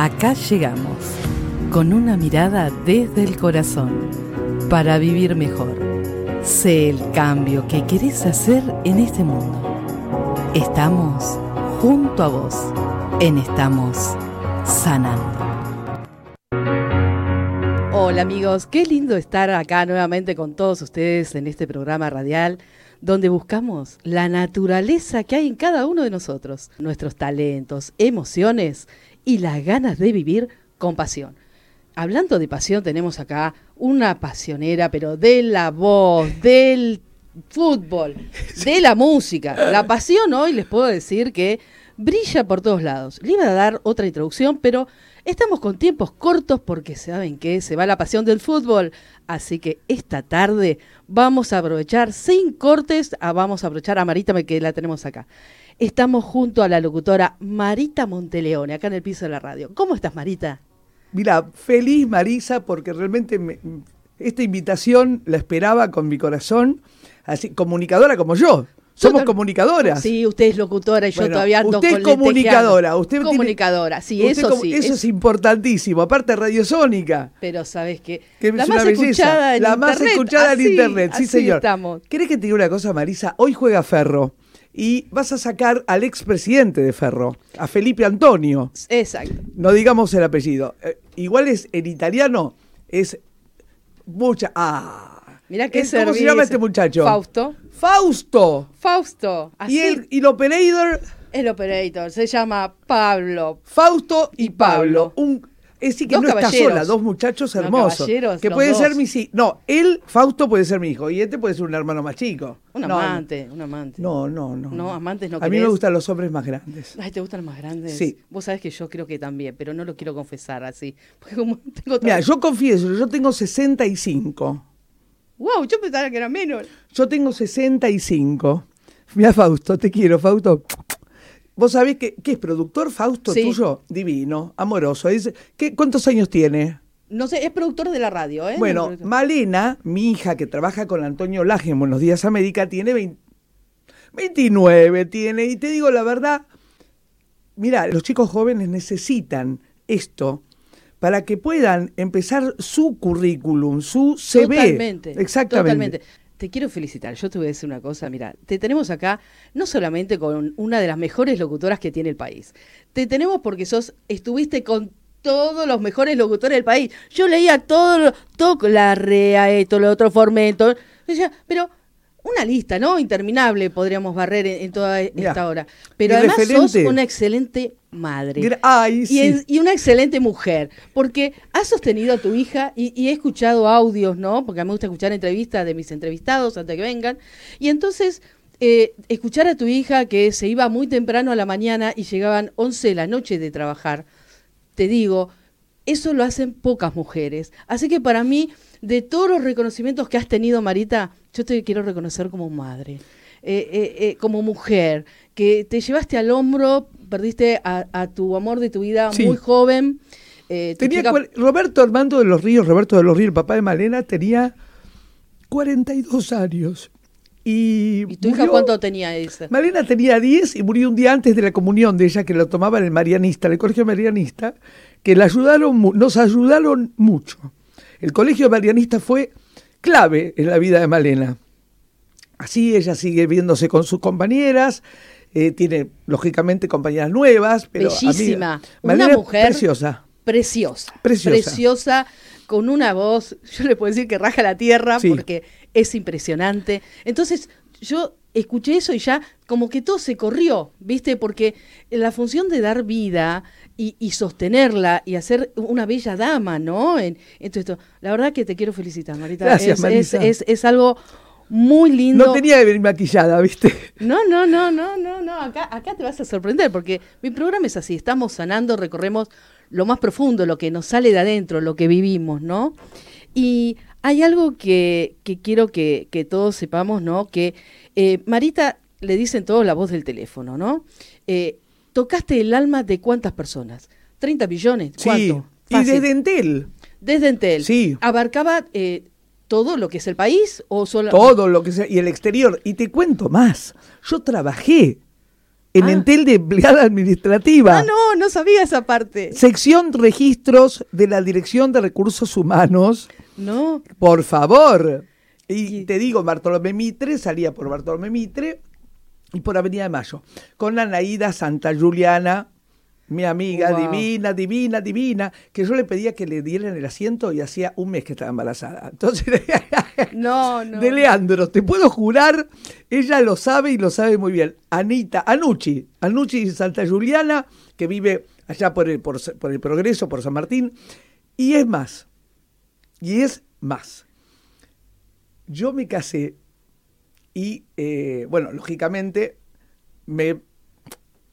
Acá llegamos, con una mirada desde el corazón, para vivir mejor. Sé el cambio que querés hacer en este mundo. Estamos junto a vos, en Estamos Sanando. Hola amigos, qué lindo estar acá nuevamente con todos ustedes en este programa radial donde buscamos la naturaleza que hay en cada uno de nosotros, nuestros talentos, emociones y las ganas de vivir con pasión. Hablando de pasión, tenemos acá una pasionera, pero de la voz, del fútbol, de la música. La pasión hoy les puedo decir que brilla por todos lados. Le iba a dar otra introducción, pero estamos con tiempos cortos porque saben que se va la pasión del fútbol. Así que esta tarde vamos a aprovechar sin cortes, a, vamos a aprovechar a Marita que la tenemos acá. Estamos junto a la locutora Marita Monteleone, acá en el piso de la radio. ¿Cómo estás, Marita? Mira, feliz Marisa, porque realmente esta invitación la esperaba con mi corazón, así comunicadora como yo. Somos comunicadoras. Sí, usted es locutora y yo todavía ando Usted es comunicadora. Usted comunicadora, sí, eso sí. Eso es importantísimo, aparte radiosónica. Pero sabes que, la, más escuchada en la más escuchada en internet, sí señor. Estamos. ¿Querés que te diga una cosa, Marisa? Hoy juega Ferro y vas a sacar al expresidente de Ferro, a Felipe Antonio. Exacto. No digamos el apellido. Eh, igual es en italiano, es mucha. Ah. Mira qué ¿Cómo se llama este muchacho? Fausto. Fausto. Fausto. Y el, y el operator. El operator se llama Pablo. Fausto y, Pablo. Un es decir, que no está sola, dos muchachos hermosos. que puede ser mi hijo. No, él, Fausto, puede ser mi hijo. Y este puede ser un hermano más chico. Un amante, un amante. No, no, no. No, amantes no A mí me gustan los hombres más grandes. Ay, ¿te gustan los más grandes? Sí. Vos sabés que yo creo que también, pero no lo quiero confesar así. Mira, yo confieso, yo tengo 65. Wow, yo pensaba que era menos. Yo tengo 65. Mira, Fausto, te quiero, Fausto. Vos sabés que, ¿qué es productor Fausto tuyo? Divino, amoroso. ¿qué, ¿Cuántos años tiene? No sé, es productor de la radio, ¿eh? Bueno, Malena, mi hija que trabaja con Antonio Laje en Buenos Días América, tiene 29, tiene, y te digo la verdad, mira, los chicos jóvenes necesitan esto para que puedan empezar su currículum, su CV. Totalmente. Exactamente. Totalmente te quiero felicitar. Yo te voy a decir una cosa. Mira, te tenemos acá no solamente con una de las mejores locutoras que tiene el país. Te tenemos porque sos, estuviste con todos los mejores locutores del país. Yo leía todo, todo la REA, esto, lo otro, Formento. Decía, pero una lista, ¿no? Interminable podríamos barrer en, toda esta hora. Pero además sos una excelente madre. y, una excelente mujer, porque has sostenido a tu hija y, he escuchado audios, ¿no? Porque a mí me gusta escuchar entrevistas de mis entrevistados antes de que vengan. Y entonces, eh, escuchar a tu hija que se iba muy temprano a la mañana y llegaban 11 de la noche de trabajar, te digo, eso lo hacen pocas mujeres. Así que para mí, de todos los reconocimientos que has tenido, Marita, yo te quiero reconocer como madre. Eh, eh, eh, como mujer, que te llevaste al hombro, perdiste a, tu amor de tu vida muy joven. tenía Roberto Armando de los Ríos, Roberto de los Ríos, el papá de Malena, tenía 42 años. Y, ¿Y tu hija cuánto tenía esa? Malena tenía 10 y murió un día antes de la comunión de ella, que lo tomaba en el Marianista, en el colegio Marianista, que la ayudaron, nos ayudaron mucho. El colegio Marianista fue clave en la vida de Malena. Así ella sigue viéndose con sus compañeras, eh, tiene lógicamente compañeras nuevas, pero bellísima, una mujer preciosa. Preciosa, preciosa, con una voz, yo le puedo decir que raja la tierra porque es impresionante. Entonces, yo escuché eso y ya como que todo se corrió, ¿viste? Porque la función de dar vida y, sostenerla y hacer una bella dama, ¿no? En, todo esto. La verdad que te quiero felicitar, Marita. Gracias, es, Es, es, algo muy lindo. No tenía que venir maquillada, ¿viste? No, no, no, no, no, no. Acá, acá te vas a sorprender porque mi programa es así. Estamos sanando, recorremos lo más profundo, lo que nos sale de adentro, lo que vivimos, ¿no? Y hay algo que, que quiero que, que, todos sepamos, ¿no? Que eh, Marita le dicen todos la voz del teléfono, ¿no? Eh, tocaste el alma de cuántas personas? 30 millones. ¿Cuánto? Sí. Y desde Entel. Desde Entel. Sí. Abarcaba eh, todo lo que es el país o solo. Todo lo que sea. Y el exterior. Y te cuento más. Yo trabajé en Ah. Entel de empleada administrativa. Ah, no, no sabía esa parte. Sección registros de la Dirección de Recursos Humanos. No. Por favor. Y Y- te digo, Bartolomé Mitre, salía por Bartolomé Mitre y por Avenida de Mayo. Con Anaída Santa Juliana, mi amiga, Wow. divina, divina, divina, que yo le pedía que le dieran el asiento y hacía un mes que estaba embarazada. Entonces, No, no. de Leandro, te puedo jurar, ella lo sabe y lo sabe muy bien. Anita, Anucci, Anucci Santa Juliana, que vive allá por el, por, por el Progreso, por San Martín, y es más, y es más. Yo me casé y, eh, bueno, lógicamente me,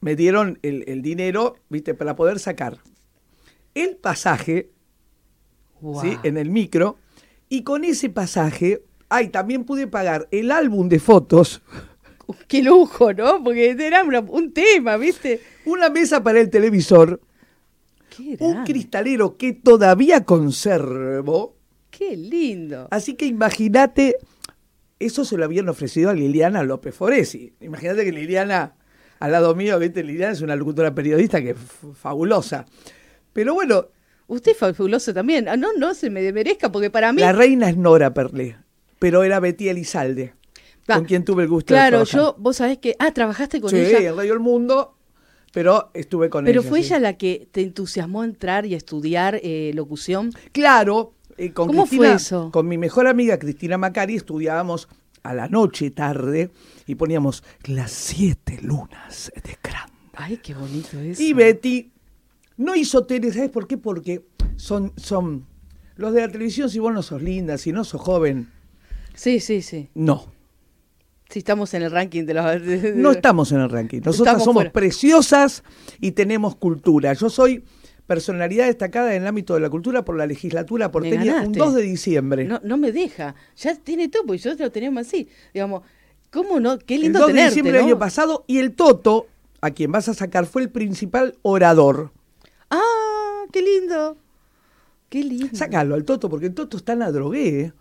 me dieron el, el dinero, viste, para poder sacar el pasaje Wow. ¿sí? en el micro. Y con ese pasaje, ay, también pude pagar el álbum de fotos, Qué lujo, ¿no? Porque era una- un tema, ¿viste? una mesa para el televisor, Qué un cristalero que todavía conservo. Qué lindo. Así que imagínate, eso se lo habían ofrecido a Liliana López Foresi. Imagínate que Liliana, al lado mío, ¿viste? Liliana es una locutora periodista que es fabulosa. Pero bueno, Usted es fabuloso también. Ah, no, no se me demerezca, porque para mí. la reina es Nora Perlé, pero era Betty Elizalde, Ah, con quien tuve el gusto de Claro, yo, vos sabés que. Ah, trabajaste con sí, ella. en Radio El Mundo, pero estuve con Pero ella. fue sí. ella la que te entusiasmó a entrar y a estudiar eh, locución. Claro, eh, con ¿Cómo Cristina- fue eso? Con mi mejor amiga Cristina Macari estudiábamos a la noche tarde y poníamos las siete lunas de Cranda. Ay, qué bonito eso. Y Betty no hizo tele, ¿sabes por qué? Porque son, son los de la televisión, si vos no sos linda, si no sos joven, Sí, sí, sí. no. Sí, estamos en el ranking de los. de- de- No estamos en el ranking. Nosotras somos fuera. preciosas y tenemos cultura. Yo soy personalidad destacada en el ámbito de la cultura por la legislatura porteña un ganaste. 2 de diciembre. No, no me deja. Ya tiene todo, porque nosotros lo teníamos así. Digamos, ¿cómo no? Qué el lindo 2 de diciembre del año pasado y el Toto, a quien vas a sacar, fue el principal orador. Ah, qué lindo. Qué lindo. Sácalo al Toto, porque el Toto está en la drogué. ¿eh?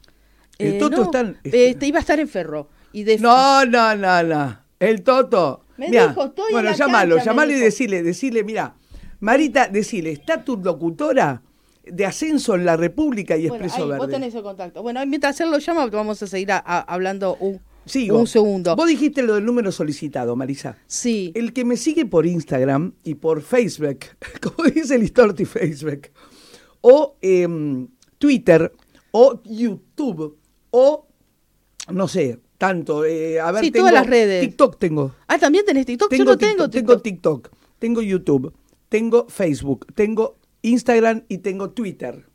El Eh, Toto no, está en... este, iba a estar en Ferro. Y de No, no, no, no. El Toto. Me Mirá, dijo, estoy en bueno, llámalo, llamalo y dijo. decirle, decirle, mira, Marita, decirle, está tu locutora de ascenso en la República y Bueno, Expreso ahí, Verde. vos tenés el contacto. Bueno, mientras él lo llama, vamos a seguir a- a- hablando un, Sigo. un segundo. Vos dijiste lo del número solicitado, Marisa. Sí. El que me sigue por Instagram y por Facebook, como dice el Listorti Facebook, o em, Twitter, o YouTube, o no sé, tanto. eh, a ver, Sí, tengo todas las redes. TikTok tengo. Ah, también tenés TikTok. Yo no tengo TikTok. tengo TikTok, tengo YouTube, tengo Facebook, tengo Instagram y tengo Twitter.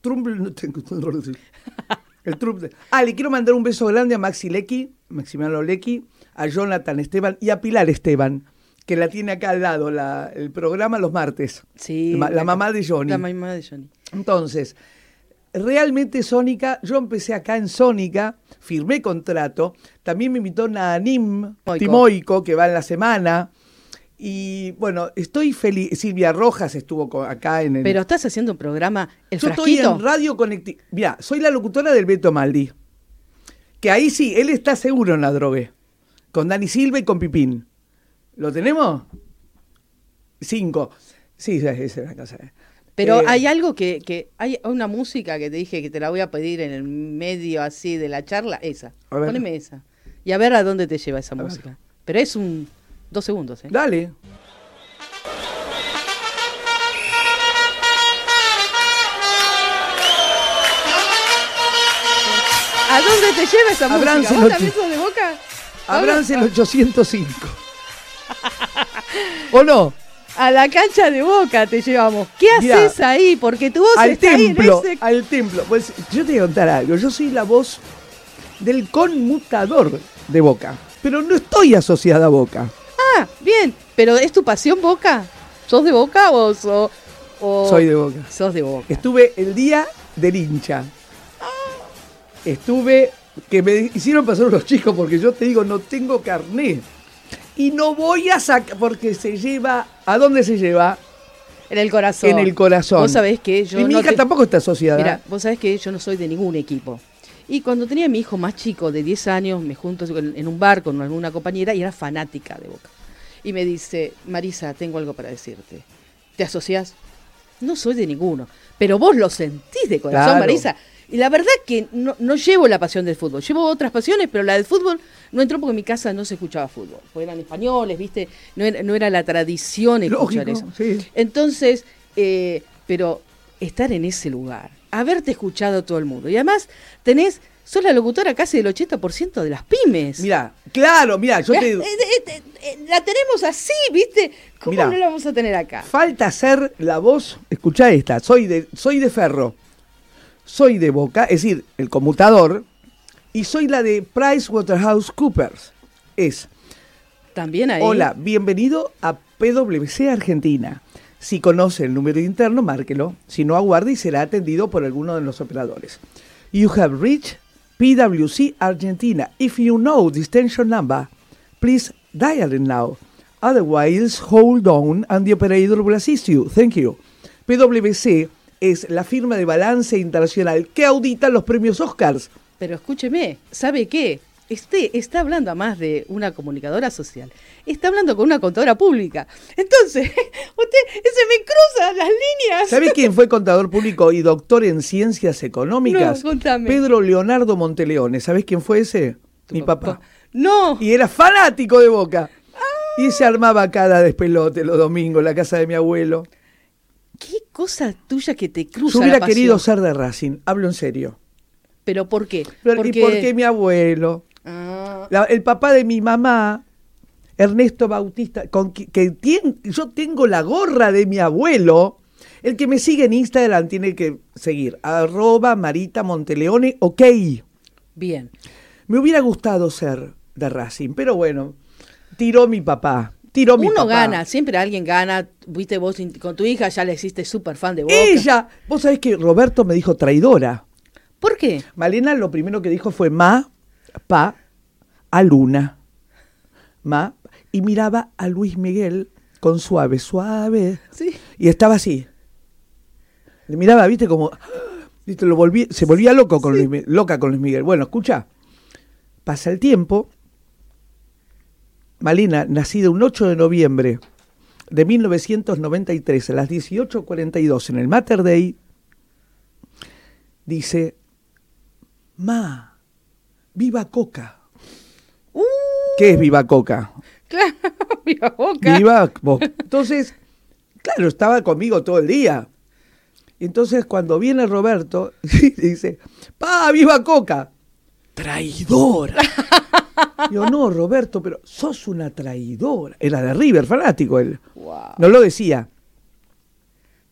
Trump no tengo. El Trump. Ah, le quiero mandar un beso grande a Maxi Lecky, Maximiliano Lecky, a Jonathan Esteban y a Pilar Esteban, que la tiene acá al lado, la- el programa los martes. Sí. La, la mamá de Johnny. La mamá de Johnny. Entonces, realmente Sónica, yo empecé acá en Sónica, firmé contrato, también me invitó Nanim Moico. Timoico, que va en la semana, y bueno, estoy feliz. Silvia Rojas estuvo acá en el... Pero estás haciendo un programa, El yo estoy en Radio Conecti... Mira, soy la locutora del Beto Maldi, que ahí sí, él está seguro en la drogue, con Dani Silva y con Pipín. ¿Lo tenemos? Cinco. Sí, esa es una cosa. Pero Eh, hay algo que, que hay una música que te dije que te la voy a pedir en el medio así de la charla, esa. Poneme esa. Y a ver a dónde te lleva esa música. Pero es un dos segundos, ¿eh? Dale. ¿A dónde te lleva esa música? ¿Vos los también sos de boca? Abrance el 805. ¿O no? A la cancha de boca te llevamos. ¿Qué Mirá, haces ahí? Porque tu voz Al está templo, ahí en ese... al templo. Pues yo te voy a contar algo. Yo soy la voz del conmutador de Boca. Pero no estoy asociada a Boca. Ah, bien. Pero ¿es tu pasión boca? ¿Sos de boca o, so- o- Soy de Boca. Sos de boca. Estuve el día del hincha. Estuve, que me hicieron pasar los chicos porque yo te digo, no tengo carné. Y no voy a sacar, porque se lleva, ¿a dónde se lleva? En el corazón. En el corazón. Vos sabés que yo y mi no hija te- tampoco está asociada. Mira, vos sabés que yo no soy de ningún equipo. Y cuando tenía a mi hijo más chico, de 10 años, me junto en un bar con alguna compañera y era fanática de Boca. Y me dice, Marisa, tengo algo para decirte. ¿Te asocias? No soy de ninguno, pero vos lo sentís de corazón, Claro. Marisa. Y la verdad que no, no llevo la pasión del fútbol, llevo otras pasiones, pero la del fútbol no entró porque en mi casa no se escuchaba fútbol. Porque eran españoles, ¿viste? No era, no era la tradición escuchar Lógico, eso. sí. Entonces, eh, pero estar en ese lugar, haberte escuchado a todo el mundo. Y además tenés, sos la locutora casi del 80% de las pymes. Mira, claro, mira, yo te eh, eh, eh, la tenemos así, ¿viste? ¿Cómo Mirá. no la vamos a tener acá? falta ser la voz. Escucha esta, soy de, soy de ferro, soy de boca, es decir, el conmutador, y soy la de PricewaterhouseCoopers. Es, También ahí. hola, bienvenido a PwC Argentina. Si conoce el número interno, márquelo. Si no, aguarde y será atendido por alguno de los operadores. You have reached PwC Argentina. If you know the extension number, please dial it now. Otherwise, hold on and the operator will assist you. Thank you. PwC es la firma de balance internacional que audita los premios Oscars. Pero escúcheme, ¿sabe qué? Este está hablando a más de una comunicadora social. Está hablando con una contadora pública. Entonces, usted se me cruzan las líneas. ¿Sabe quién fue contador público y doctor en ciencias económicas? No, contame. Pedro Leonardo Monteleone. ¿Sabés quién fue ese? Tu Mi papá. No. Y era fanático de Boca. Y se armaba cada despelote los domingos en la casa de mi abuelo. ¿Qué cosa tuya que te cruza Yo hubiera la querido ser de Racing, hablo en serio. ¿Pero por qué? Pero, ¿Y por qué mi abuelo? Ah, La- el papá de mi mamá, Ernesto Bautista, con que, que tien- yo tengo la gorra de mi abuelo. El que me sigue en Instagram tiene que seguir. Arroba Marita Monteleone, ok. bien. Me hubiera gustado ser de Racing, pero bueno, tiró mi papá. Tiró mi Uno papá. gana, siempre alguien gana. Viste vos con tu hija, ya le hiciste súper fan de Boca. Ella, vos sabés que Roberto me dijo traidora. ¿Por qué? Malena lo primero que dijo fue ma, pa, a Luna. Ma, y miraba a Luis Miguel con suave, suave. Sí. Y estaba así. Le miraba, viste, como. Viste, lo volví, se volvía loco con Luis loca con Luis Miguel. Bueno, escucha. Pasa el tiempo. Malena, nacida un 8 de noviembre de 1993 a las 18.42 en el Mater Day, dice, Ma, viva Coca. Uh, ¿Qué es viva Coca? claro, viva Boca. Viva Boca. Entonces, claro, estaba conmigo todo el día. Y entonces cuando viene Roberto, dice, pa, viva Coca. Traidora. Yo, no, Roberto, pero sos una traidora. Era de River, fanático él. Wow. No lo decía.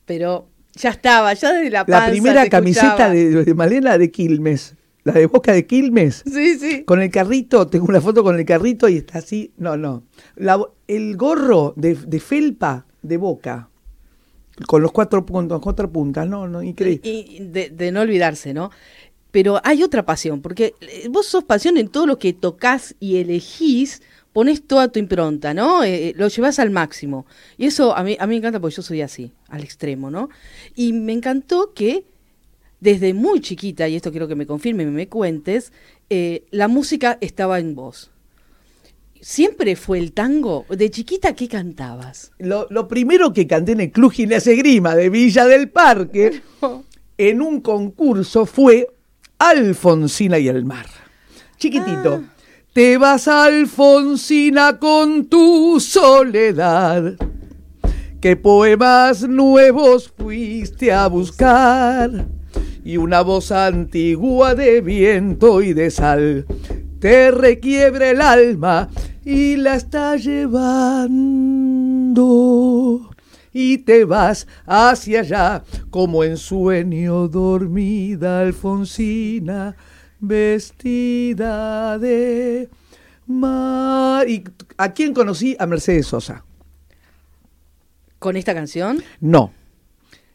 Pero ya estaba, ya desde la La panza primera se camiseta de Malena de Quilmes. La de Boca de Quilmes. Sí, sí. Con el carrito, tengo una foto con el carrito y está así. No, no. La el gorro de, de felpa de boca. Con los cuatro puntos, cuatro puntas. No, no, increíble. Y de, de no olvidarse, ¿no? Pero hay otra pasión, porque eh, vos sos pasión en todo lo que tocas y elegís, pones toda tu impronta, ¿no? Eh, eh, lo llevas al máximo. Y eso a mí, a mí me encanta porque yo soy así, al extremo, ¿no? Y me encantó que desde muy chiquita, y esto quiero que me confirme y me cuentes, eh, la música estaba en vos. ¿Siempre fue el tango? ¿De chiquita qué cantabas? Lo, lo primero que canté en el Club Ginés Grima de Villa del Parque, en un concurso, fue Alfonsina y el mar. Chiquitito. Ah. Te vas, Alfonsina, con tu soledad. ¿Qué poemas nuevos fuiste a buscar? Y una voz antigua de viento y de sal te requiebra el alma y la está llevando. Y te vas hacia allá como en sueño dormida Alfonsina, vestida de mar. ¿Y a quién conocí? A Mercedes Sosa. ¿Con esta canción? No.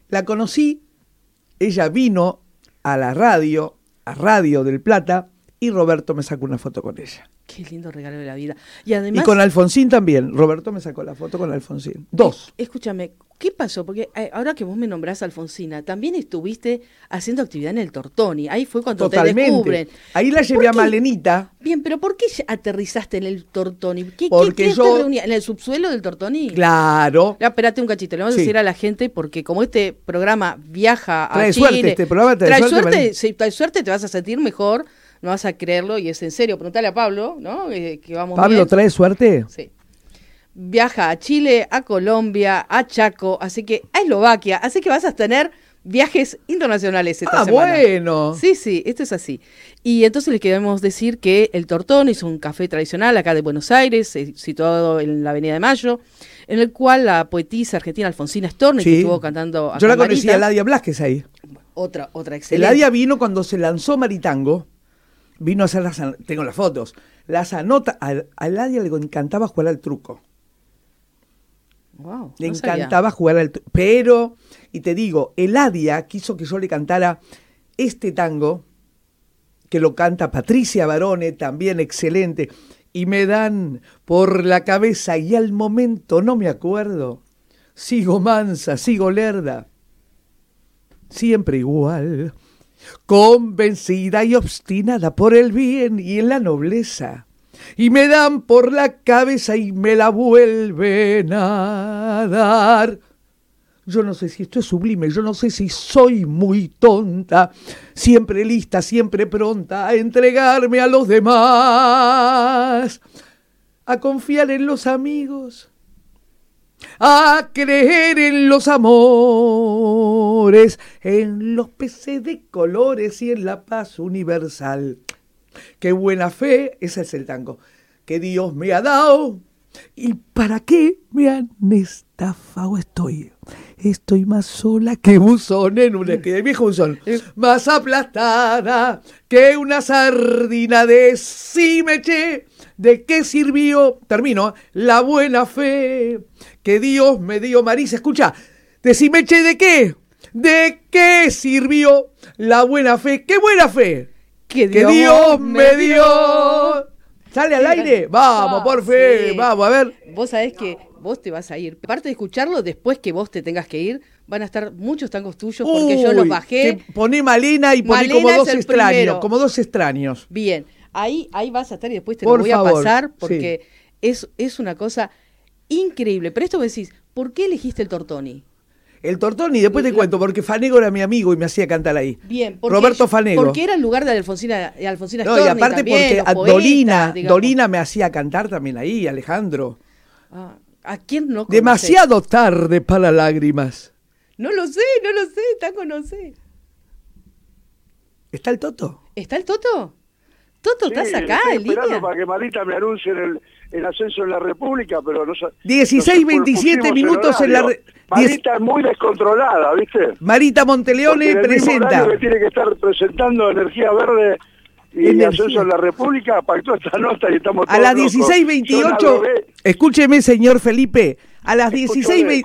La conocí, ella vino a la radio, a Radio del Plata, y Roberto me sacó una foto con ella. Qué lindo regalo de la vida. Y además... y con Alfonsín también. Roberto me sacó la foto con Alfonsín. Dos. Escúchame, ¿Qué pasó? Porque eh, ahora que vos me nombrás Alfonsina, también estuviste haciendo actividad en el Tortoni. Ahí fue cuando te descubren. Ahí la llevé a Malenita. Bien, pero ¿por qué aterrizaste en el Tortoni? ¿Qué, porque yo... ¿En el subsuelo del Tortoni? Claro. Ya, espérate un cachito, le vamos a decir a la gente, porque como este programa viaja a trae Chile... Suerte, este programa trae, trae suerte. suerte si trae suerte te vas a sentir mejor, no vas a creerlo, y es en serio. Preguntale a Pablo, ¿no? Eh, que vamos ¿Pablo trae suerte? Sí viaja a Chile, a Colombia, a Chaco, así que a Eslovaquia, así que vas a tener viajes internacionales esta ah, semana. bueno. Sí, sí, esto es así. Y entonces les queremos decir que El Tortón es un café tradicional acá de Buenos Aires, eh, situado en la Avenida de Mayo, en el cual la poetisa argentina Alfonsina Storni, que estuvo cantando Yo la conocí a Ladia Blasquez ahí. Otra, otra excelente. Ladia vino cuando se lanzó Maritango, vino a hacer las, tengo las fotos, las anota, a, a Ladia le encantaba jugar al truco. le encantaba jugar al truco. Pero, y te digo, Eladia quiso que yo le cantara este tango, que lo canta Patricia Barone, también excelente, y me dan por la cabeza y al momento no me acuerdo. Sigo mansa, sigo lerda, siempre igual, convencida y obstinada por el bien y en la nobleza y me dan por la cabeza y me la vuelven a dar. Yo no sé si esto es sublime, yo no sé si soy muy tonta, siempre lista, siempre pronta a entregarme a los demás, a confiar en los amigos, a creer en los amores, en los peces de colores y en la paz universal. Qué buena fe, ese es el tango, que Dios me ha dado. ¿Y para qué me han estafado? Estoy, estoy más sola que buzón en una que viejo buzón, más aplastada que una sardina de simeche. ¿De qué sirvió? Termino, la buena fe que Dios me dio. Marisa, escucha, ¿de simeche de qué? ¿De qué sirvió la buena fe? ¿Qué buena fe? que Dios, me dio. ¿Sale al aire? Vamos, por fin, vamos, a ver. Vos sabés que vos te vas a ir. Aparte de escucharlo, después que vos te tengas que ir, van a estar muchos tangos tuyos porque yo los bajé. poné Malena y poné como dos extraños, como dos extraños. Bien, ahí, ahí vas a estar y después te lo voy a pasar porque es, es una cosa increíble. Pero esto vos decís, ¿por qué elegiste el Tortoni? El Tortoni, después te cuento, porque Fanego era mi amigo y me hacía cantar ahí. Bien, porque, Roberto Fanego. Porque era el lugar de Alfonsina, de Alfonsina No, y aparte porque a Dolina, Dolina me hacía cantar también ahí, Alejandro. Ah, ¿A quién no conoce? Demasiado tarde para lágrimas. No lo sé, no lo sé, tango no sé. ¿Está el Toto? ¿Está el Toto? Toto, ¿estás acá en línea? para que Marita me anuncie el, el ascenso en la República, pero no 16, 27 minutos en la... Marita es muy descontrolada, ¿viste? Marita Monteleone presenta. que tiene que estar presentando Energía Verde y el ascenso en la República, pactó esta nota y estamos A las 16.28, escúcheme señor Felipe, a las 16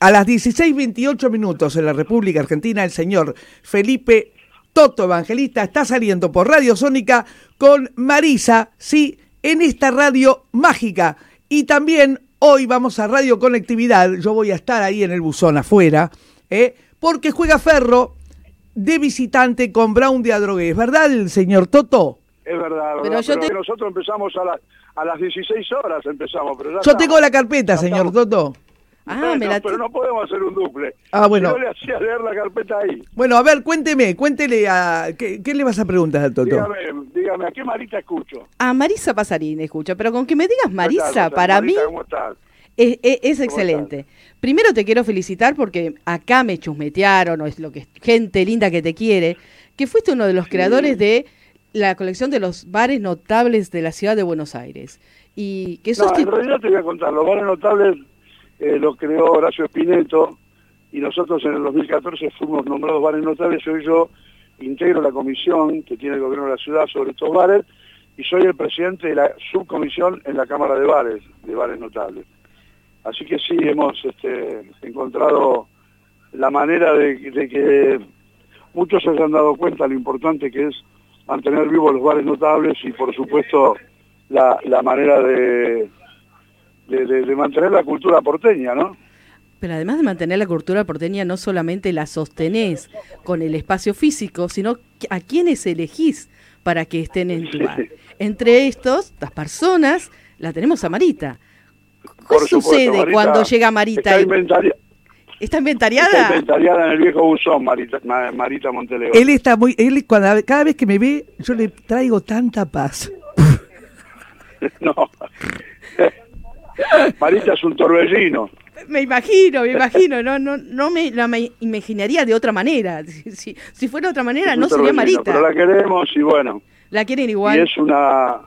a las 16.28 minutos en la República Argentina el señor Felipe Toto Evangelista está saliendo por Radio Sónica con Marisa, sí, en esta radio mágica. Y también hoy vamos a Radio Conectividad, yo voy a estar ahí en el buzón afuera, ¿eh? porque juega Ferro de visitante con Brown de Adrogués, ¿verdad, el señor Toto? Es verdad, Pero, nosotros empezamos a, a las 16 horas, empezamos. Pero yo tengo la carpeta, señor Toto. Ah, Pero no podemos hacer un duple. Ah, bueno. Yo le hacía leer la carpeta ahí. Bueno, a ver, cuénteme, cuéntele a... ¿Qué, le vas a preguntar al Toto? Dígame, dígame, ¿a qué Marita escucho? A Marisa Pasarín escucho, pero con que me digas Marisa, para mí... Es, excelente. Primero te quiero felicitar porque acá me chusmetearon, o es lo que gente linda que te quiere, que fuiste uno de los creadores de la colección de los bares notables de la ciudad de Buenos Aires. Y que no, en realidad te voy a contar, los bares notables eh, lo creó Horacio Espineto y nosotros en el 2014 fuimos nombrados bares notables. Hoy yo integro la comisión que tiene el gobierno de la ciudad sobre estos bares y soy el presidente de la subcomisión en la Cámara de Bares, de Bares Notables. Así que sí, hemos este, encontrado la manera de, que muchos se hayan dado cuenta lo importante que es mantener vivos los bares notables y por supuesto la manera de, de, mantener la cultura porteña, ¿no? Pero además de mantener la cultura porteña, no solamente la sostenés con el espacio físico, sino a quienes elegís para que estén en tu bar. Entre estos, las personas, la tenemos a Marita. ¿Qué sucede cuando llega Marita? Está, inventariada? Está inventariada en el viejo buzón, Marita, Marita Monteleón. Él está muy, él cuando, cada vez que me ve, yo le traigo tanta paz. no. Marita es un torbellino. Me imagino, me imagino, no, no, no me, la me imaginaría de otra manera. Si, si fuera de otra manera, no sería Marita. Pero la queremos y bueno. La quieren igual. Y es una,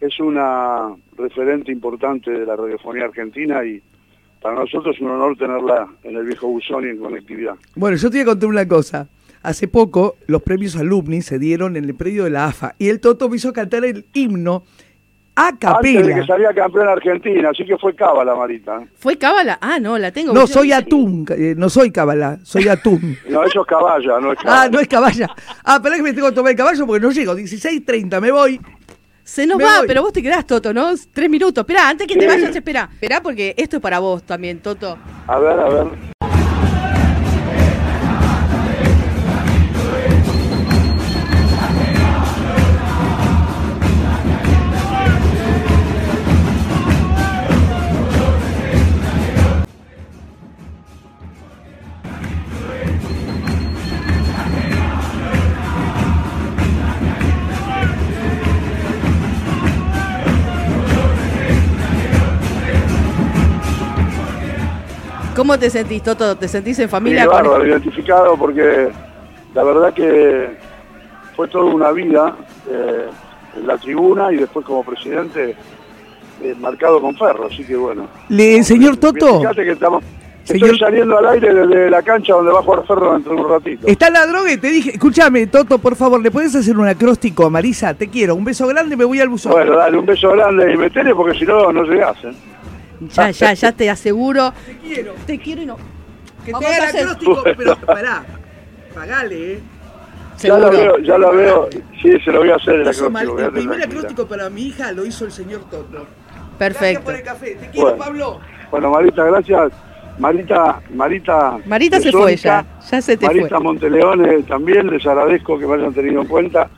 es una referente importante de la radiofonía argentina y para nosotros es un honor tenerla en el viejo buzón y en conectividad. Bueno, yo te voy a contar una cosa. Hace poco los premios alumni se dieron en el predio de la AFA y el Toto me hizo cantar el himno a capela. Antes de que salía campeón Argentina, así que fue cábala, Marita. ¿Fue cábala? Ah, no, la tengo. No, soy atún, eh, no soy cábala, soy atún. no, eso es caballa, no es caballa. Ah, no es caballa. Ah, pero es que me tengo que tomar el caballo porque no llego, 16.30, me voy. Se nos va, pero vos te quedás, Toto, ¿no? Tres minutos. Espera, antes que te vayas, espera. Espera, porque esto es para vos también, Toto. A ver, a ver. ¿Cómo te sentís, Toto? ¿Te sentís en familia? Sí, bárbaro, identificado porque la verdad que fue toda una vida eh, en la tribuna y después como presidente eh, marcado con ferro, así que bueno. Le, señor Toto. Fíjate que estamos, Estoy saliendo al aire desde la cancha donde va a jugar Ferro dentro de un ratito. Está la droga y te dije, escúchame, Toto, por favor, ¿le puedes hacer un acróstico a Marisa? Te quiero, un beso grande, me voy al buzón. Bueno, dale, un beso grande y metele porque si no, no llegás, ¿eh? Ya, ya, ya te aseguro. Te quiero. Te quiero y no. Que te haga el acróstico, pero pará. Pagale, ¿eh? Ya lo veo, ya lo veo. Sí, se lo voy a hacer el acróstico. El primer acróstico para mi hija lo hizo el señor Toto. Perfecto. Gracias por el café. Te quiero, Pablo. Bueno, Marita, gracias. Marita, Marita. Marita se fue ya, ya se te Marita Monteleón eh, también les agradezco que me hayan tenido en cuenta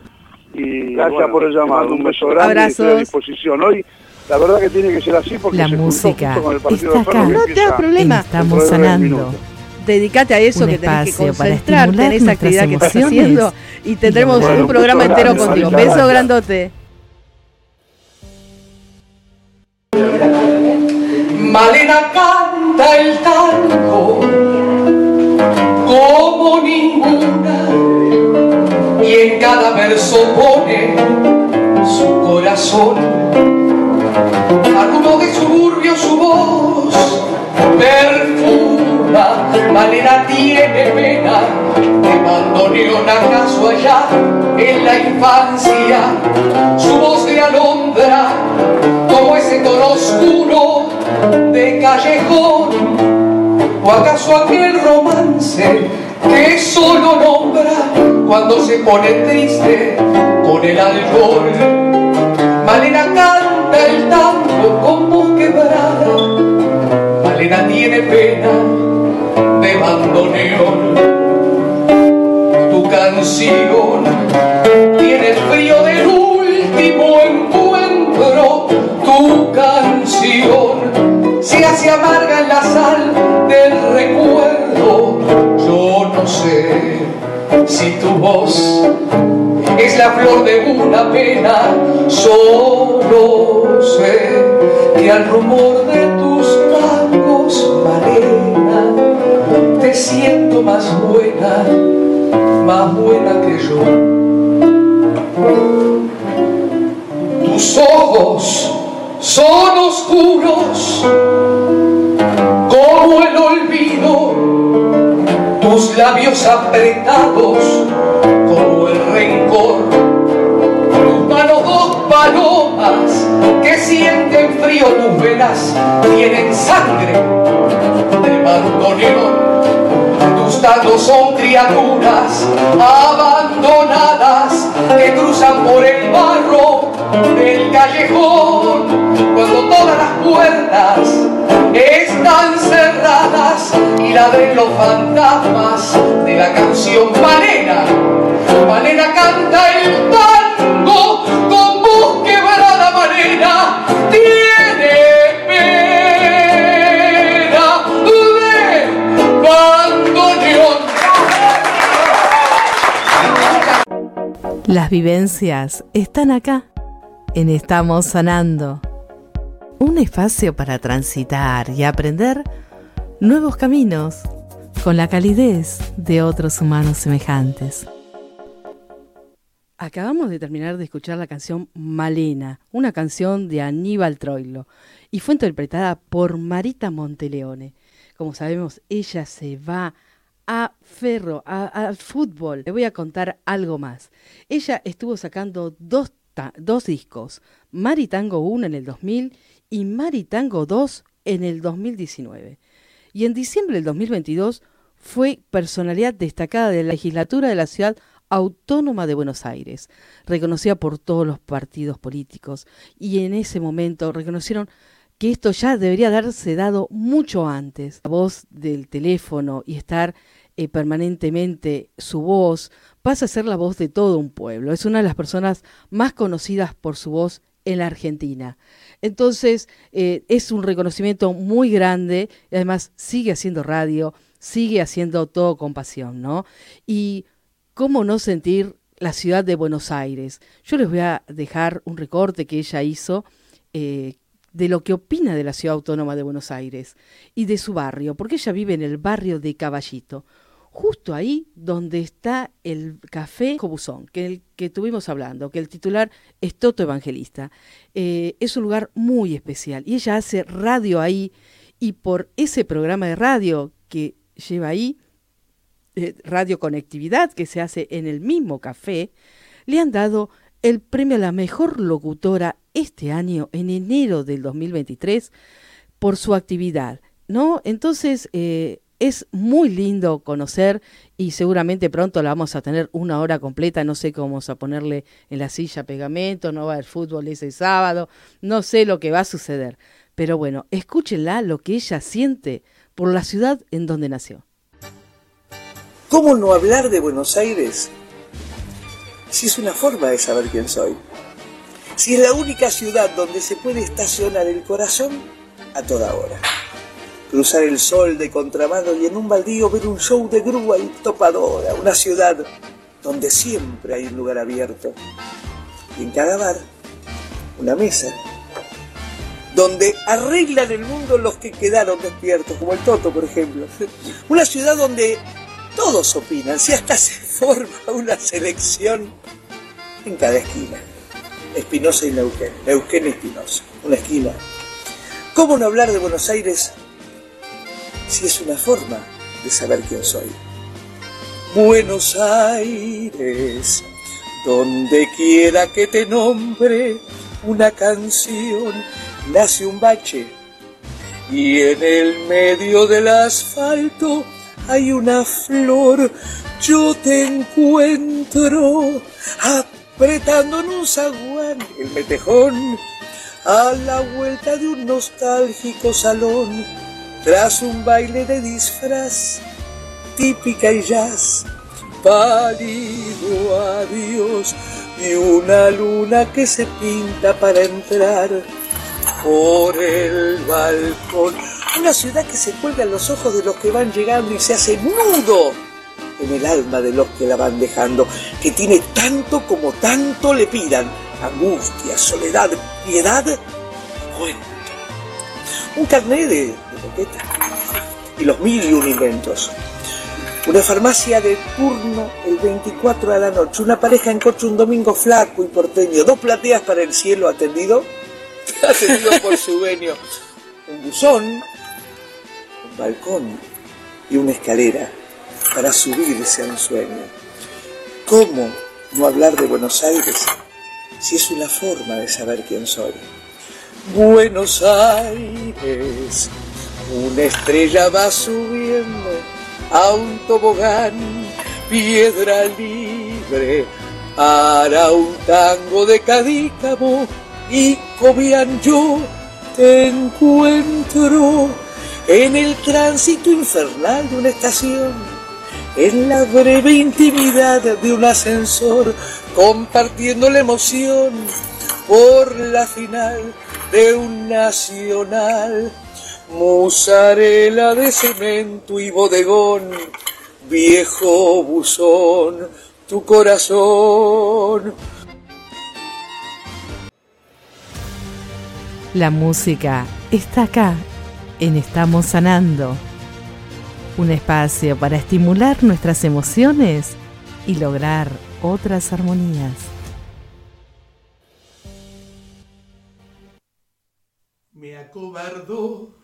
y gracias por el llamado. Un beso grande Abrazos. y a disposición. Hoy la verdad que tiene que ser así porque la se música con el partido está acá. No te das problema. Estamos sanando. Dedicate a eso Un que tenés que espacio para concentrarte en esa actividad que estás haciendo y tendremos Bueno, un programa entero contigo. Beso gracias. grandote. Malena canta el tango como ninguna y en cada verso pone su corazón. Alguno de suburbio su voz perfuma, Malena tiene pena de bandoneón acaso allá en la infancia, su voz de alondra como ese tono oscuro de callejón o acaso aquel romance que solo nombra cuando se pone triste con el alcohol. Malena el tango con voz quebrada, Malena tiene pena de bandoneón. Tu canción tiene el frío del último encuentro, tu canción se hace amarga en la sal del recuerdo. Yo no sé si tu voz es la flor de una pena, solo sé que al rumor de tus tangos, Malena, te siento más buena, más buena que yo. Tus ojos son oscuros como el olvido, tus labios apretados sienten frío, tus venas tienen sangre de bandoneón. Tus tangos son criaturas abandonadas que cruzan por el barro del callejón cuando todas las puertas están cerradas y la de los fantasmas de la canción. Malena canta el tango Las vivencias están acá, en Estamos Sanando. Un espacio para transitar y aprender nuevos caminos con la calidez de otros humanos semejantes. Acabamos de terminar de escuchar la canción Malena, una canción de Aníbal Troilo, y fue interpretada por Marita Monteleone. Como sabemos, ella se va a Ferro, al fútbol. Le voy a contar algo más. Ella estuvo sacando dos, dos discos, Maritango 1 en el 2000 y Maritango 2 en el 2019. Y en diciembre del 2022 fue personalidad destacada de la legislatura de la ciudad autónoma de Buenos Aires, reconocida por todos los partidos políticos. Y en ese momento reconocieron que esto ya debería haberse dado mucho antes. La voz del teléfono y estar eh, permanentemente su voz pasa a ser la voz de todo un pueblo. Es una de las personas más conocidas por su voz en la Argentina. Entonces, eh, es un reconocimiento muy grande y además sigue haciendo radio, sigue haciendo todo con pasión, ¿no? Y cómo no sentir la ciudad de Buenos Aires. Yo les voy a dejar un recorte que ella hizo eh, de lo que opina de la ciudad autónoma de Buenos Aires y de su barrio, porque ella vive en el barrio de Caballito, justo ahí donde está el café Cobuzón, que el que estuvimos hablando, que el titular es Toto Evangelista. Eh, es un lugar muy especial y ella hace radio ahí y por ese programa de radio que lleva ahí, eh, radio conectividad que se hace en el mismo café, le han dado el premio a la mejor locutora este año, en enero del 2023, por su actividad. ¿No? Entonces, eh, es muy lindo conocer y seguramente pronto la vamos a tener una hora completa. No sé cómo vamos a ponerle en la silla pegamento, no va a haber fútbol ese sábado, no sé lo que va a suceder. Pero bueno, escúchenla lo que ella siente por la ciudad en donde nació. ¿Cómo no hablar de Buenos Aires si es una forma de saber quién soy? Si es la única ciudad donde se puede estacionar el corazón a toda hora cruzar el sol de contramano y en un baldío ver un show de grúa y topadora, una ciudad donde siempre hay un lugar abierto y en cada bar una mesa donde arreglan el mundo los que quedaron despiertos, como el Toto, por ejemplo. Una ciudad donde todos opinan, si hasta se forma una selección en cada esquina. Espinosa y Neuquén, Neuquén y Espinosa, una esquina. ¿Cómo no hablar de Buenos Aires si es una forma de saber quién soy. Buenos Aires, donde quiera que te nombre una canción, nace un bache y en el medio del asfalto hay una flor. Yo te encuentro apretando en un zaguán el metejón a la vuelta de un nostálgico salón tras un baile de disfraz, típica y jazz, pálido adiós y una luna que se pinta para entrar por el balcón. Una ciudad que se cuelga en los ojos de los que van llegando y se hace nudo en el alma de los que la van dejando, que tiene tanto como tanto le pidan, angustia, soledad, piedad, cuento. Un carnet de y los mil y un inventos. Una farmacia de turno el 24 a la noche, una pareja en coche un domingo flaco y porteño, dos plateas para el cielo atendido, atendido por su dueño, un buzón, un balcón y una escalera para subirse a un sueño. ¿Cómo no hablar de Buenos Aires si es una forma de saber quién soy? Buenos Aires una estrella va subiendo a un tobogán, piedra libre, para un tango de cadícamo y comían yo te encuentro en el tránsito infernal de una estación, en la breve intimidad de un ascensor, compartiendo la emoción por la final de un nacional. Musarela de cemento y bodegón, viejo buzón, tu corazón. La música está acá en Estamos Sanando, un espacio para estimular nuestras emociones y lograr otras armonías. Me acobardó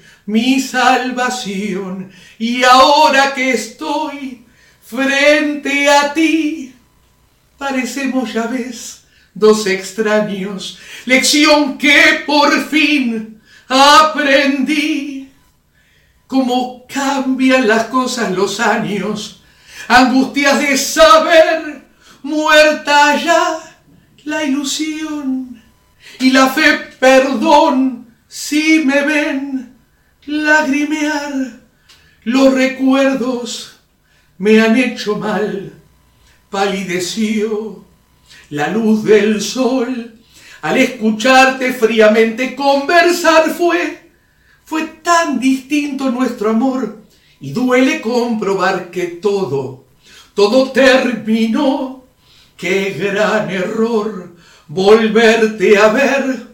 mi salvación. Y ahora que estoy frente a ti, parecemos ya ves dos extraños, lección que por fin aprendí. Cómo cambian las cosas los años, angustias de saber, muerta ya la ilusión. Y la fe, perdón, si me ven lagrimear, los recuerdos me han hecho mal, palideció la luz del sol, al escucharte fríamente conversar fue fue tan distinto nuestro amor. Y duele comprobar que todo, todo terminó. Qué gran error volverte a ver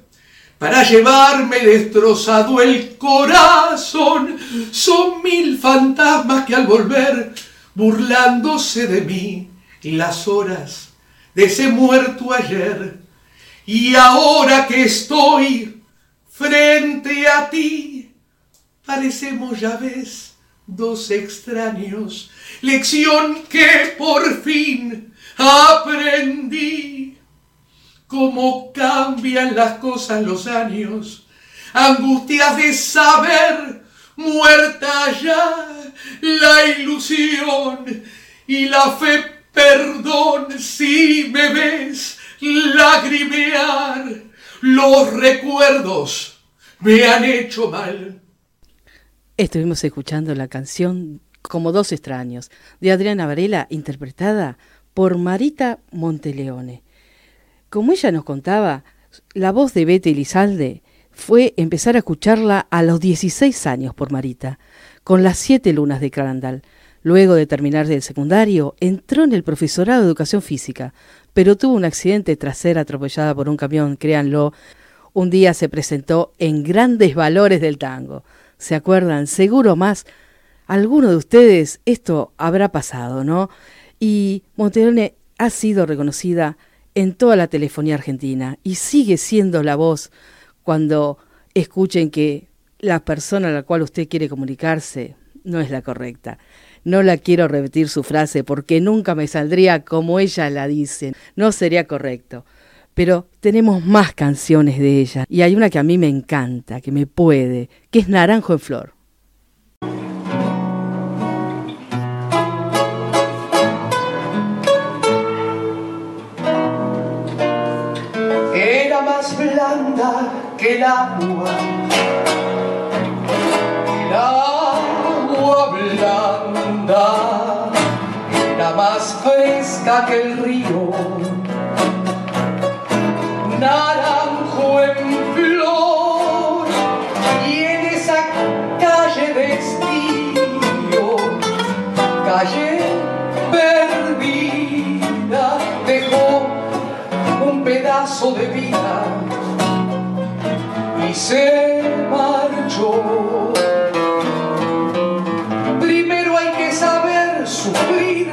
para llevarme destrozado el corazón. Son mil fantasmas que al volver, burlándose de mí, las horas de ese muerto ayer. Y ahora que estoy frente a ti, Parecemos, ya ves, dos extraños. Lección que por fin aprendí. Cómo cambian las cosas los años. Angustias de saber, muerta ya la ilusión y la fe. Perdón si me ves lagrimear. Los recuerdos me han hecho mal Estuvimos escuchando la canción Como dos extraños de Adriana Varela, interpretada por Marita Monteleone. Como ella nos contaba, la voz de Betty Elizalde fue empezar a escucharla a los 16 años por Marita, con las siete lunas de Crandall. Luego de terminar el secundario, entró en el profesorado de educación física, pero tuvo un accidente tras ser atropellada por un camión, créanlo. Un día se presentó en grandes valores del tango se acuerdan, seguro más, alguno de ustedes esto habrá pasado, ¿no? Y Monterone ha sido reconocida en toda la telefonía argentina y sigue siendo la voz cuando escuchen que la persona a la cual usted quiere comunicarse no es la correcta. No la quiero repetir su frase porque nunca me saldría como ella la dice. No sería correcto pero tenemos más canciones de ella. Y hay una que a mí me encanta, que me puede, que es Naranjo en Flor. Que el agua, el agua blanda, era más fresca que el río naranjo en flor y en esa calle de estío, calle perdida, dejó un pedazo de vida y se marchó. Primero hay que saber sufrir,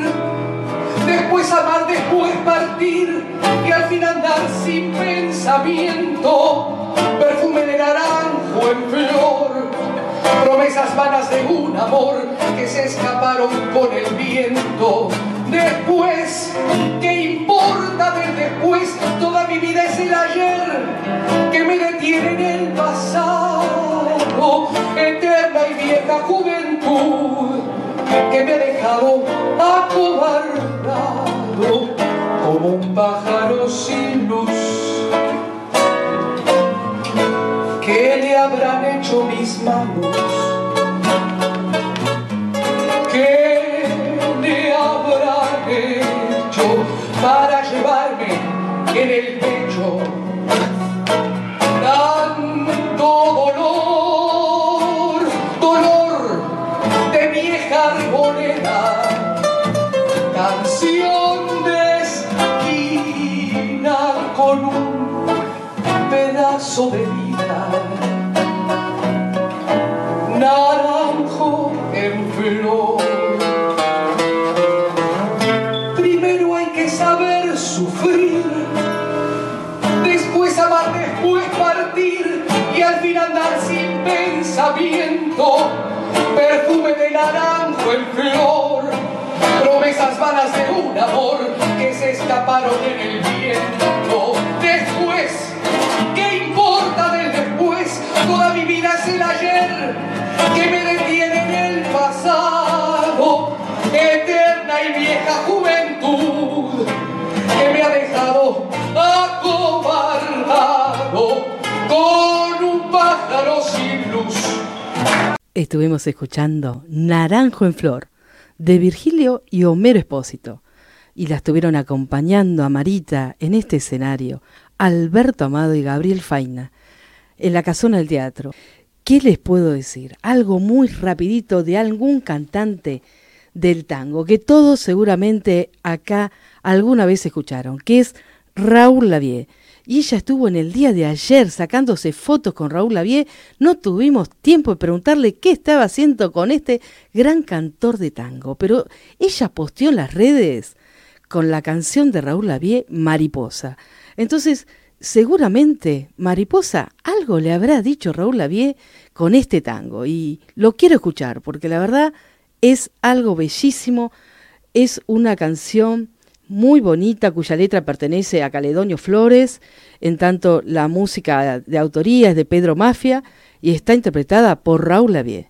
después amar, después partir y al fin andar sin pensamiento, perfume de naranjo en flor, promesas vanas de un amor que se escaparon con el viento. Después, ¿qué importa del después? Toda mi vida es el ayer que me detiene en el pasado, eterna y vieja juventud que me ha dejado acobardado como un pájaro sin luz. ¿Qué le habrán hecho mis manos? Para llevarme en el pecho? Tanto dolor, dolor de vieja arboleda, canción de esquina con un pedazo de vida. Escaparon en el viento. Después, ¿qué importa del después? Toda mi vida es el ayer que me detiene en el pasado, eterna y vieja juventud que me ha dejado acobardado con un pájaro sin luz. Estuvimos escuchando Naranjo en Flor de Virgilio y Homero Espósito. Y la estuvieron acompañando a Marita en este escenario, Alberto Amado y Gabriel Faina, en la casona del teatro. ¿Qué les puedo decir? Algo muy rapidito de algún cantante del tango, que todos seguramente acá alguna vez escucharon, que es Raúl Lavie. Y ella estuvo en el día de ayer sacándose fotos con Raúl Lavie. No tuvimos tiempo de preguntarle qué estaba haciendo con este gran cantor de tango, pero ella posteó en las redes con la canción de Raúl Lavie, Mariposa. Entonces, seguramente Mariposa algo le habrá dicho Raúl Lavie con este tango y lo quiero escuchar porque la verdad es algo bellísimo, es una canción muy bonita cuya letra pertenece a Caledonio Flores, en tanto la música de autoría es de Pedro Mafia y está interpretada por Raúl Lavie.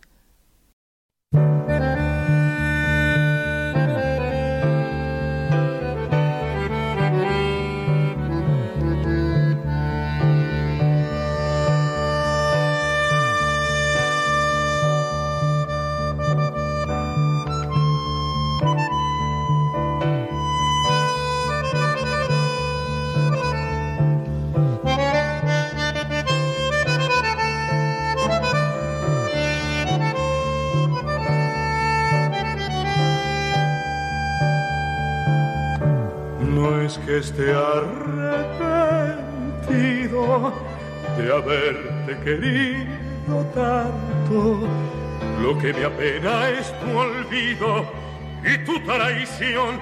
Que esté arrepentido de haberte querido tanto. Lo que me apena es tu olvido y tu traición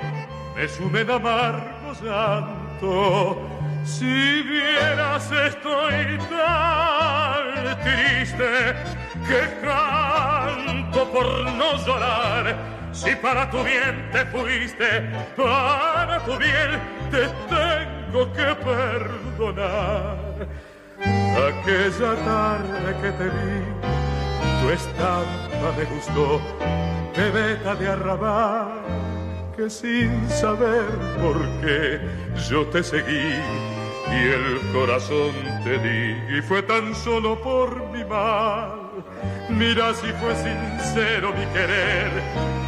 me sume de amargo llanto. Si vieras estoy tan triste que canto por no llorar. Si para tu bien te fuiste, para tu bien te tengo que perdonar. Aquella tarde que te vi, tu estampa me gustó, bebeta de arrabal, que sin saber por qué yo te seguí y el corazón te di, y fue tan solo por mi mal. Mira si fue sincero mi querer,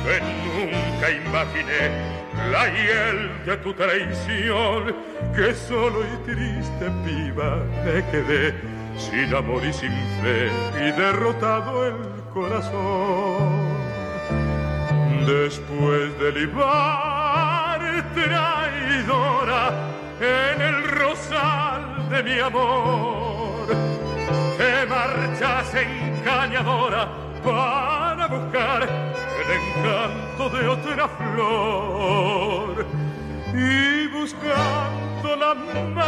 que nunca imaginé la hiel de tu traición, que solo y triste piba me quedé, sin amor y sin fe, y derrotado el corazón. Después de libar traidora en el rosal de mi amor, te marchas engañadora para buscar el encanto de otra flor y buscando la más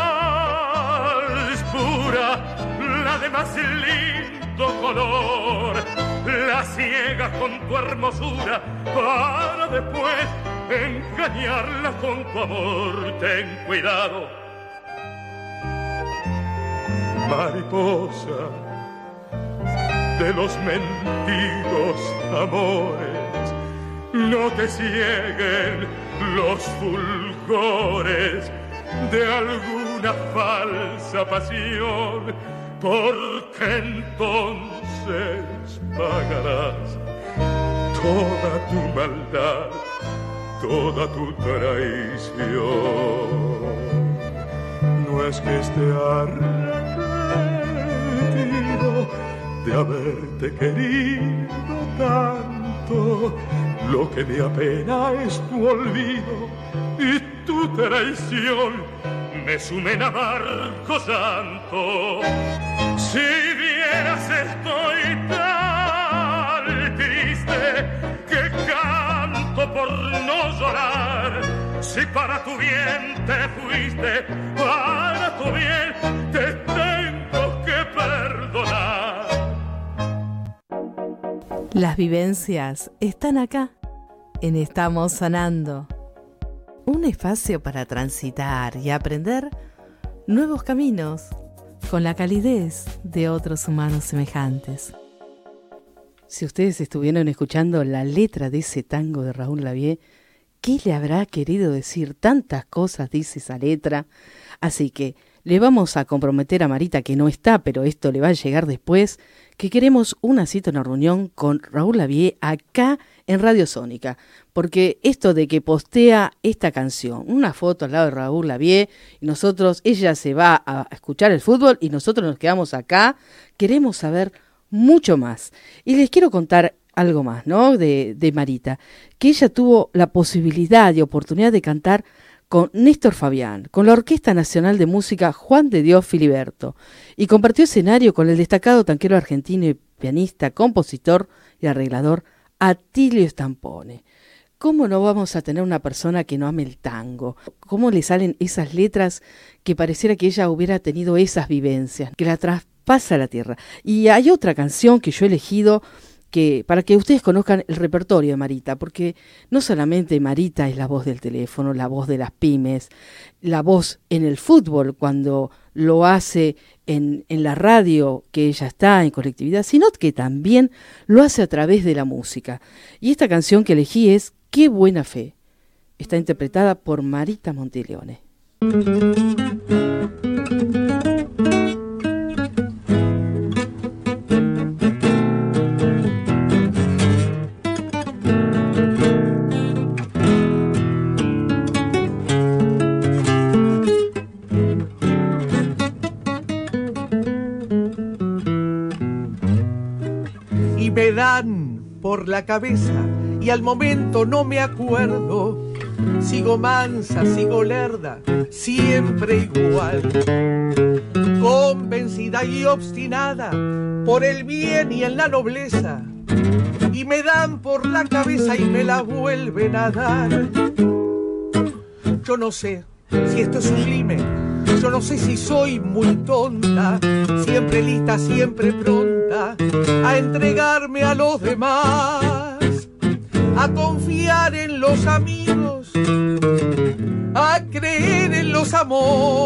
pura, la de más lindo color. La ciegas con tu hermosura para después engañarla con tu amor. Ten cuidado, mariposa de los mentidos amores. No te cieguen los fulgores de alguna falsa pasión, porque entonces pagarás toda tu maldad, toda tu traición. No es que esté arrepentido de haberte querido tanto, lo que me apena es tu olvido y tu traición me sume en amargo santo. Si vieras estoy tan triste por no llorar. Si para tu bien te fuiste, para tu bien te tengo que perdonar. Las vivencias están acá, en Estamos Sanando. Un espacio para transitar y aprender nuevos caminos con la calidez de otros humanos semejantes. Si ustedes estuvieron escuchando la letra de ese tango de Raúl Lavie, ¿qué le habrá querido decir? Tantas cosas dice esa letra. Así que le vamos a comprometer a Marita, que no está, pero esto le va a llegar después, que queremos una cita, una reunión con Raúl Lavie acá en Radio Sónica. Porque esto de que postea esta canción, una foto al lado de Raúl Lavie, y nosotros, ella se va a escuchar el fútbol y nosotros nos quedamos acá, queremos saber mucho más. Y les quiero contar algo más, ¿no? De, de Marita, que ella tuvo la posibilidad y oportunidad de cantar con Néstor Fabián, con la Orquesta Nacional de Música Juan de Dios Filiberto, y compartió escenario con el destacado tanquero argentino y pianista, compositor y arreglador Atilio Stampone. ¿Cómo no vamos a tener una persona que no ame el tango? ¿Cómo le salen esas letras que pareciera que ella hubiera tenido esas vivencias, que la traspasa a la tierra? Y hay otra canción que yo he elegido que para que ustedes conozcan el repertorio de Marita, porque no solamente Marita es la voz del teléfono, la voz de las pymes, la voz en el fútbol cuando lo hace en, en la radio que ella está en colectividad, sino que también lo hace a través de la música. Y esta canción que elegí es Qué buena fe. Está interpretada por Marita Monteleone. Por la cabeza y al momento no me acuerdo. Sigo mansa, sigo lerda, siempre igual. Convencida y obstinada por el bien y en la nobleza. Y me dan por la cabeza y me la vuelven a dar. Yo no sé si esto es crimen. Yo no sé si soy muy tonta, siempre lista, siempre pronta a entregarme a los demás, a confiar en los amigos, a creer en los amores,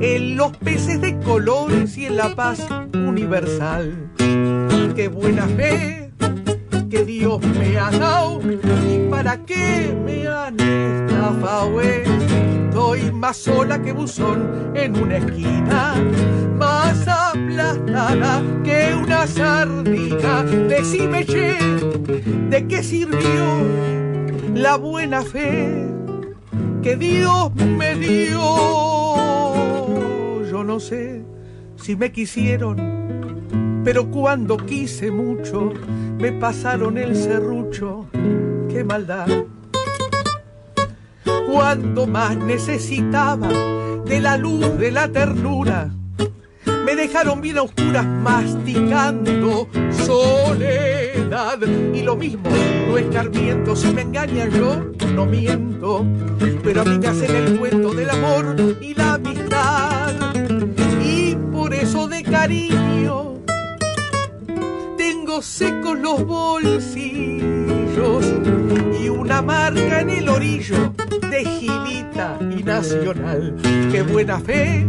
en los peces de colores y en la paz universal. Qué buena fe que Dios me ha dado y para qué me han estafado. Estoy más sola que buzón en una esquina, más aplastada que una sardina. Decime, che, ¿de qué sirvió la buena fe que Dios me dio? Yo no sé si me quisieron, pero cuando quise mucho, me pasaron el serrucho. ¡Qué maldad! Cuando más necesitaba de la luz de la ternura, me dejaron bien a oscuras masticando soledad. Y lo mismo, no escarmiento, si me engañan yo, no miento. Pero a mí me hacen el cuento del amor y la amistad. Y por eso decaí cariño. Tengo secos los bolsillos una marca en el orillo de Gilita y Nacional. Qué buena fe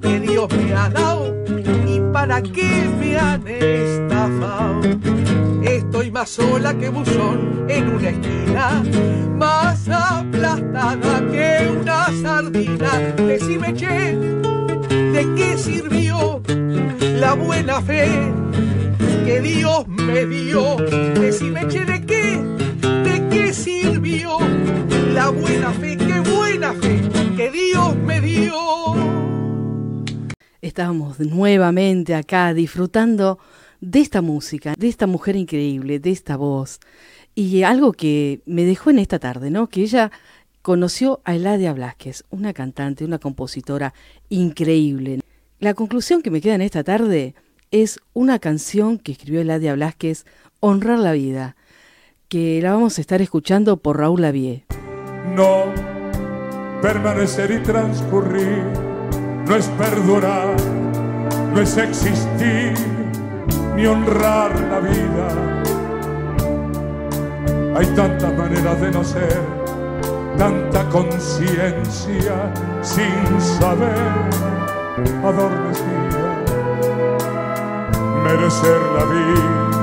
que Dios me ha dado y para qué me han estafado. Estoy más sola que buzón en una esquina, más aplastada que una sardina. Decime, che, ¿de qué sirvió la buena fe que Dios me dio? Decime, che, ¿de qué? ¿De qué sirvió la buena fe? ¡Qué buena fe que Dios me dio! Estábamos nuevamente acá disfrutando de esta música, de esta mujer increíble, de esta voz. Y algo que me dejó en esta tarde, ¿no? Que ella conoció a Eladia Blasquez, una cantante, una compositora increíble. La conclusión que me queda en esta tarde es una canción que escribió Eladia Blasquez, Honrar la vida, que la vamos a estar escuchando por Raúl Lavie. No, permanecer y transcurrir no es perdurar, no es existir ni honrar la vida. Hay tantas maneras de no ser, tanta conciencia sin saber adormecida. Merecer la vida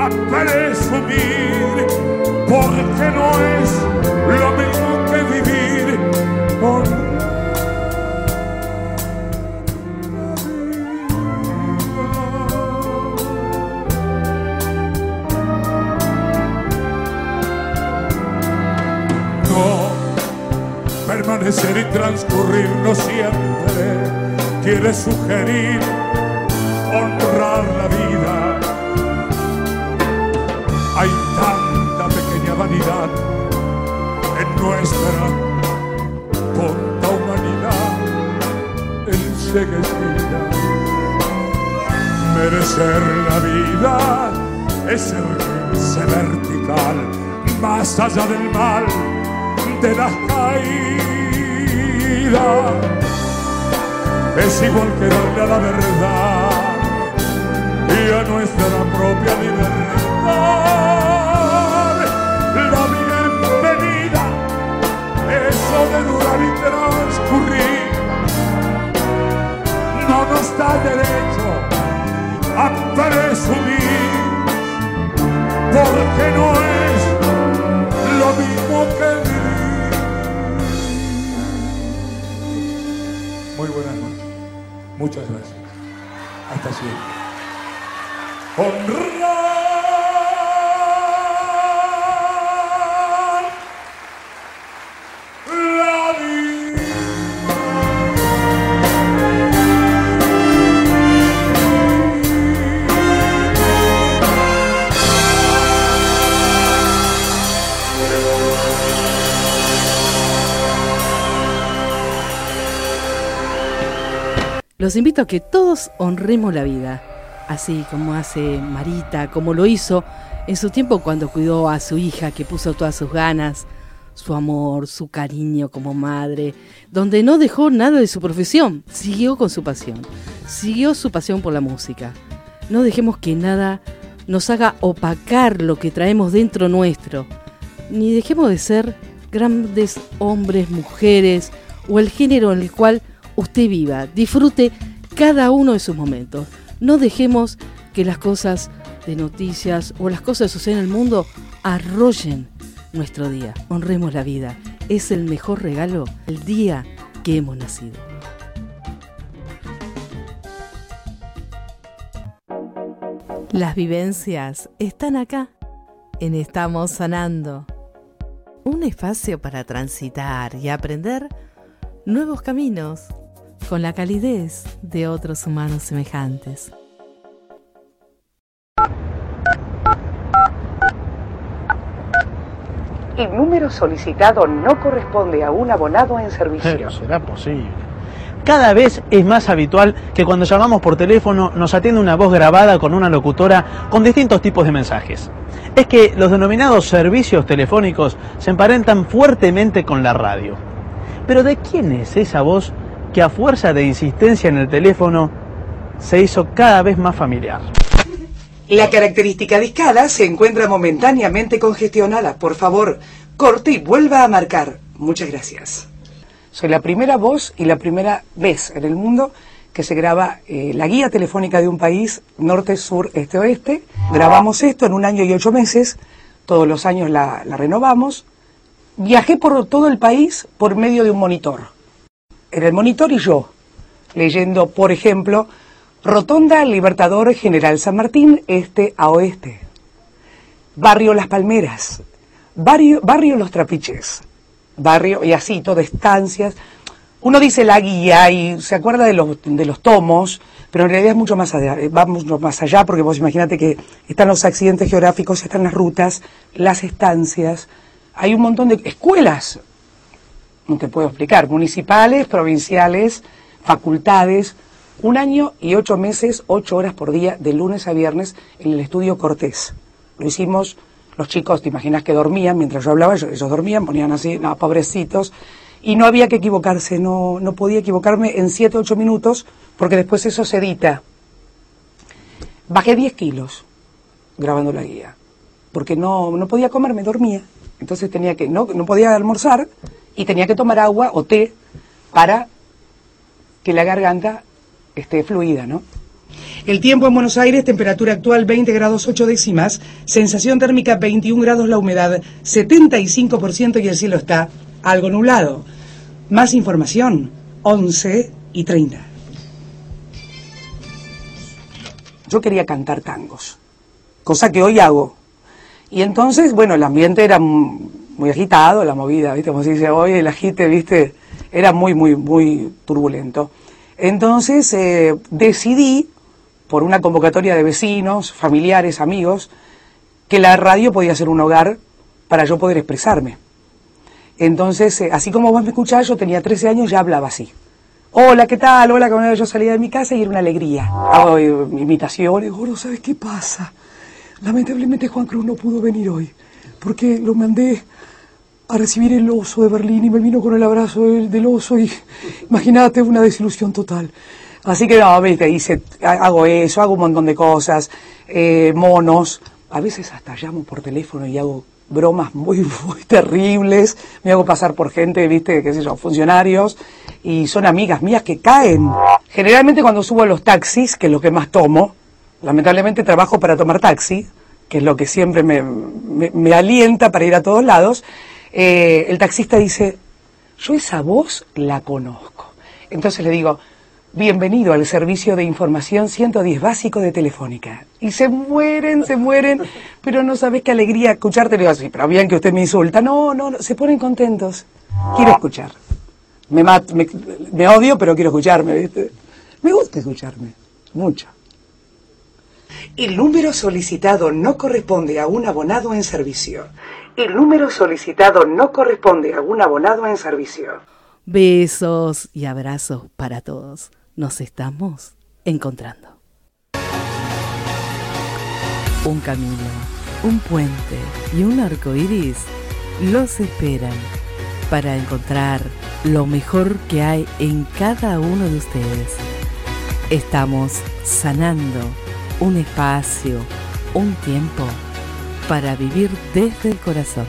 a presumir, porque no es lo mismo que vivir con No, permanecer y transcurrir no siempre quiere sugerir honrar la vida. Hay tanta pequeña vanidad en nuestra tonta humanidad enseguecida. Merecer la vida es erguirse vertical, más allá del mal, de las caídas. Es igual que darle a la verdad y a nuestra propia libertad. Y transcurrir, no nos da derecho a presumir, porque no es lo mismo que vivir. Muy buenas noches. Muchas gracias. Hasta siempre. Honrar Los invito a que todos honremos la vida, así como hace Marita, como lo hizo en su tiempo cuando cuidó a su hija, que puso todas sus ganas, su amor, su cariño como madre, donde no dejó nada de su profesión, siguió con su pasión, siguió su pasión por la música. No dejemos que nada nos haga opacar lo que traemos dentro nuestro, ni dejemos de ser grandes hombres, mujeres o el género en el cual usted viva. Disfrute cada uno de sus momentos. No dejemos que las cosas de noticias o las cosas que suceden en el mundo arrollen nuestro día. Honremos la vida. Es el mejor regalo el día que hemos nacido. Las vivencias están acá, en Estamos Sanando. Un espacio para transitar y aprender nuevos caminos con la calidez de otros humanos semejantes. El número solicitado no corresponde a un abonado en servicio. Pero será posible. Cada vez es más habitual que cuando llamamos por teléfono nos atiende una voz grabada con una locutora con distintos tipos de mensajes. Es que los denominados servicios telefónicos se emparentan fuertemente con la radio. Pero ¿de quién es esa voz que a fuerza de insistencia en el teléfono se hizo cada vez más familiar? La característica discada se encuentra momentáneamente congestionada. Por favor, corte y vuelva a marcar. Muchas gracias. Soy la primera voz y la primera vez en el mundo que se graba eh, la guía telefónica de un país, norte, sur, este, oeste. Grabamos esto en un año y ocho meses, todos los años la, la renovamos. Viajé por todo el país por medio de un monitor. Era el monitor y yo, leyendo, por ejemplo, Rotonda Libertador General San Martín, este a oeste. Barrio Las Palmeras. Barrio, barrio Los Trapiches. Barrio, y así, todo estancias. Uno dice la guía y se acuerda de los, de los tomos, pero en realidad es mucho más allá, va mucho más allá porque vos imagínate que están los accidentes geográficos, están las rutas, las estancias, hay un montón de escuelas, no te puedo explicar, municipales, provinciales, facultades, un año y ocho meses, ocho horas por día, de lunes a viernes, en el estudio Cortés. Lo hicimos, los chicos, te imaginas que dormían, mientras yo hablaba, ellos, dormían, ponían así, no, pobrecitos, y no había que equivocarse, no, no podía equivocarme en siete, ocho minutos, porque después eso se edita. Bajé 10 kilos grabando la guía, porque no, no podía comer, me dormía. Entonces tenía que, no, no podía almorzar y tenía que tomar agua o té para que la garganta esté fluida, ¿no? El tiempo en Buenos Aires, temperatura actual 20 grados 8 décimas, sensación térmica 21 grados, la humedad 75% y el cielo está algo nublado. Más información, 11 y 30. Yo quería cantar tangos, cosa que hoy hago. Y entonces, bueno, el ambiente era muy agitado, la movida, ¿viste? Como se dice hoy, el agite, ¿viste? Era muy, muy, muy turbulento. Entonces eh, decidí, por una convocatoria de vecinos, familiares, amigos, que la radio podía ser un hogar para yo poder expresarme. Entonces, eh, así como vos me escuchás, yo tenía 13 años, ya hablaba así. Hola, ¿qué tal? Hola, como yo salía de mi casa y era una alegría. Hago imitaciones. Gordo, ¿sabes qué pasa? Lamentablemente Juan Cruz no pudo venir hoy, porque lo mandé a recibir el oso de Berlín y me vino con el abrazo del, oso y imagínate una desilusión total. Así que no, viste, hice, hago eso, hago un montón de cosas, eh, monos, a veces hasta llamo por teléfono y hago bromas muy, muy terribles, me hago pasar por gente, viste, qué sé yo, funcionarios, y son amigas mías que caen. Generalmente cuando subo a los taxis, que es lo que más tomo, lamentablemente trabajo para tomar taxi, que es lo que siempre me, me alienta para ir a todos lados, eh, el taxista dice, yo esa voz la conozco. Entonces le digo, bienvenido al servicio de información 110 básico de Telefónica. Y se mueren, se mueren, pero no sabes qué alegría escucharte. Le digo así, pero bien que usted me insulta. No, no, no, se ponen contentos. Quiero escuchar. Me, me, me odio, pero quiero escucharme, ¿viste? Me gusta escucharme, mucho. El número solicitado no corresponde a un abonado en servicio. El número solicitado no corresponde a un abonado en servicio. Besos y abrazos para todos. Nos estamos encontrando. Un camino, un puente y un arco iris los esperan para encontrar lo mejor que hay en cada uno de ustedes. Estamos sanando un espacio, un tiempo para vivir desde el corazón.